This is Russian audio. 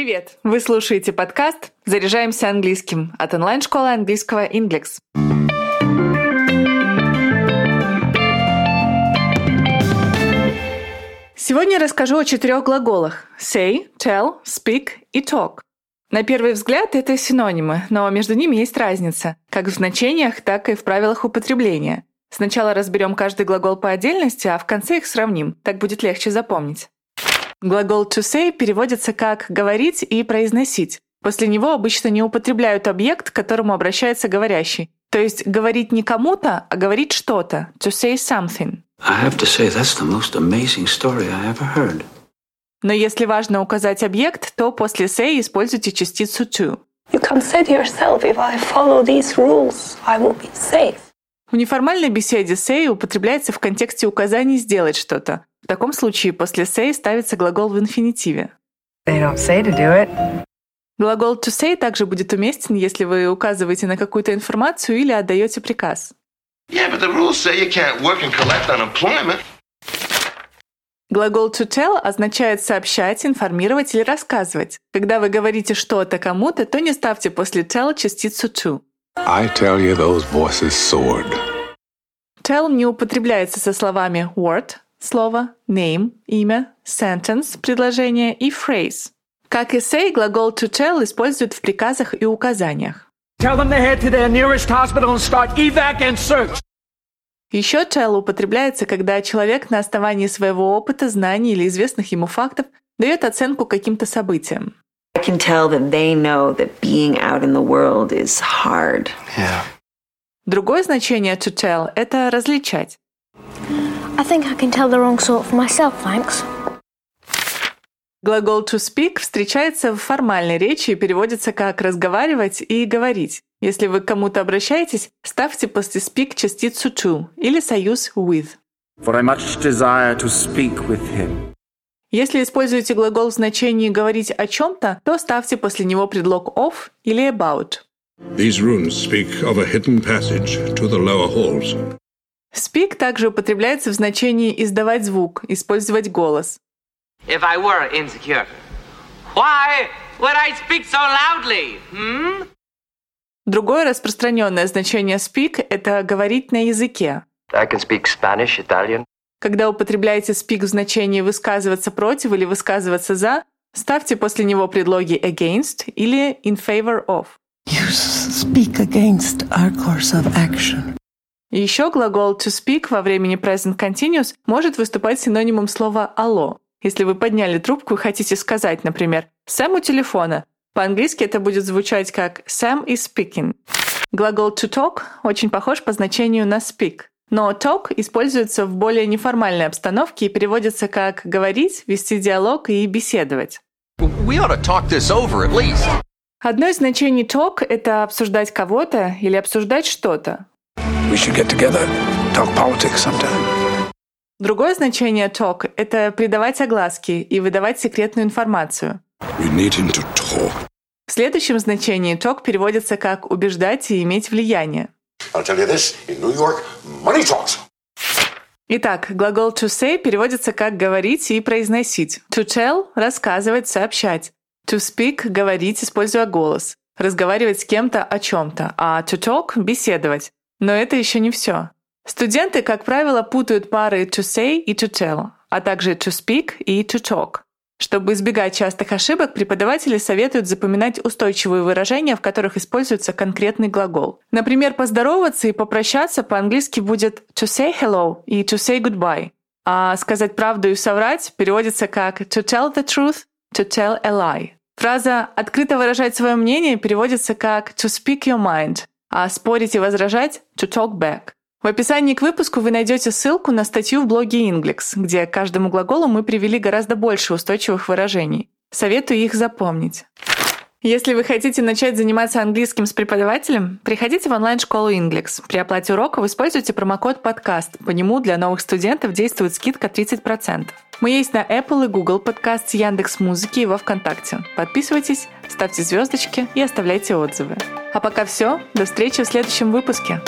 Привет! Вы слушаете подкаст «Заряжаемся английским» от онлайн-школы английского Inglex. Сегодня я расскажу о четырех глаголах say, tell, speak и talk. На первый взгляд это синонимы, но между ними есть разница, как в значениях, так и в правилах употребления. Сначала разберем каждый глагол по отдельности, а в конце их сравним, так будет легче запомнить. Глагол to say переводится как «говорить» и «произносить». После него обычно не употребляют объект, к которому обращается говорящий. То есть говорить не кому-то, а говорить что-то. To say something. I have to say, that's the most amazing story I ever heard. Но если важно указать объект, то после say используйте частицу to. You can say to yourself, if I follow these rules, I will be safe. В неформальной беседе say употребляется в контексте указаний сделать что-то. В таком случае после say ставится глагол в инфинитиве. They don't say to do it. Глагол to say также будет уместен, если вы указываете на какую-то информацию или отдаете приказ. Yeah, but the rules say you can't work and collect unemployment. Глагол to tell означает сообщать, информировать или рассказывать. Когда вы говорите что-то кому-то, то не ставьте после tell частицу to. I tell you those voices soared. Tell не употребляется со словами word, слово, name, имя, sentence, предложение и phrase. Как и say, глагол to tell используют в приказах и указаниях. Tell them to head to their nearest hospital and start evac and search. Еще tell употребляется, когда человек на основании своего опыта, знаний или известных ему фактов дает оценку каким-то событиям. I can tell that they know that being out in the world is hard. Yeah. Другое значение to tell – это различать. I think I can tell the wrong sort for myself, thanks. Глагол to speak встречается в формальной речи и переводится как «разговаривать» и «говорить». Если вы к кому-то обращаетесь, ставьте после speak частицу to или союз with. For I much desire to speak with him. Если используете глагол в значении «говорить о чем-то», то ставьте после него предлог of или about. These rooms speak of a hidden passage to the lower halls. Speak также употребляется в значении издавать звук, использовать голос. If I were insecure, why would I speak so loudly? Hmm? Другое распространенное значение speak – это говорить на языке. I can speak Spanish, Italian. Когда употребляете speak в значении высказываться против или высказываться за, ставьте после него предлоги against или in favor of. You speak against our course of action. Еще глагол to speak во времени present continuous может выступать синонимом слова алло. Если вы подняли трубку и хотите сказать, например, «Сэм у телефона», по-английски это будет звучать как «Sam is speaking». Глагол to talk очень похож по значению на speak. Но talk используется в более неформальной обстановке и переводится как «говорить», «вести диалог» и «беседовать». We ought to talk this over at least. Одно из значений talk — это обсуждать кого-то или обсуждать что-то. Другое значение talk — это придавать огласки и выдавать секретную информацию. В следующем значении talk переводится как «убеждать и иметь влияние». This, York. Итак, глагол to say переводится как «говорить» и «произносить». To tell – рассказывать, сообщать. To speak – говорить, используя голос. Разговаривать с кем-то о чем-то. А to talk – беседовать. Но это еще не все. Студенты, как правило, путают пары to say и to tell, а также to speak и to talk. Чтобы избегать частых ошибок, преподаватели советуют запоминать устойчивые выражения, в которых используется конкретный глагол. Например, поздороваться и попрощаться по-английски будет to say hello и to say goodbye. А сказать правду и соврать переводится как to tell the truth, to tell a lie. Фраза «открыто выражать свое мнение» переводится как to speak your mind, а спорить и возражать – to talk back. В описании к выпуску вы найдете ссылку на статью в блоге Inglex, где к каждому глаголу мы привели гораздо больше устойчивых выражений. Советую их запомнить. Если вы хотите начать заниматься английским с преподавателем, приходите в онлайн-школу Inglex. При оплате уроков используйте промокод «Подкаст». По нему для новых студентов действует скидка 30%. Мы есть на Apple и Google подкаст, Яндекс Музыки и во Вконтакте. Подписывайтесь, ставьте звездочки и оставляйте отзывы. А пока все. До встречи в следующем выпуске.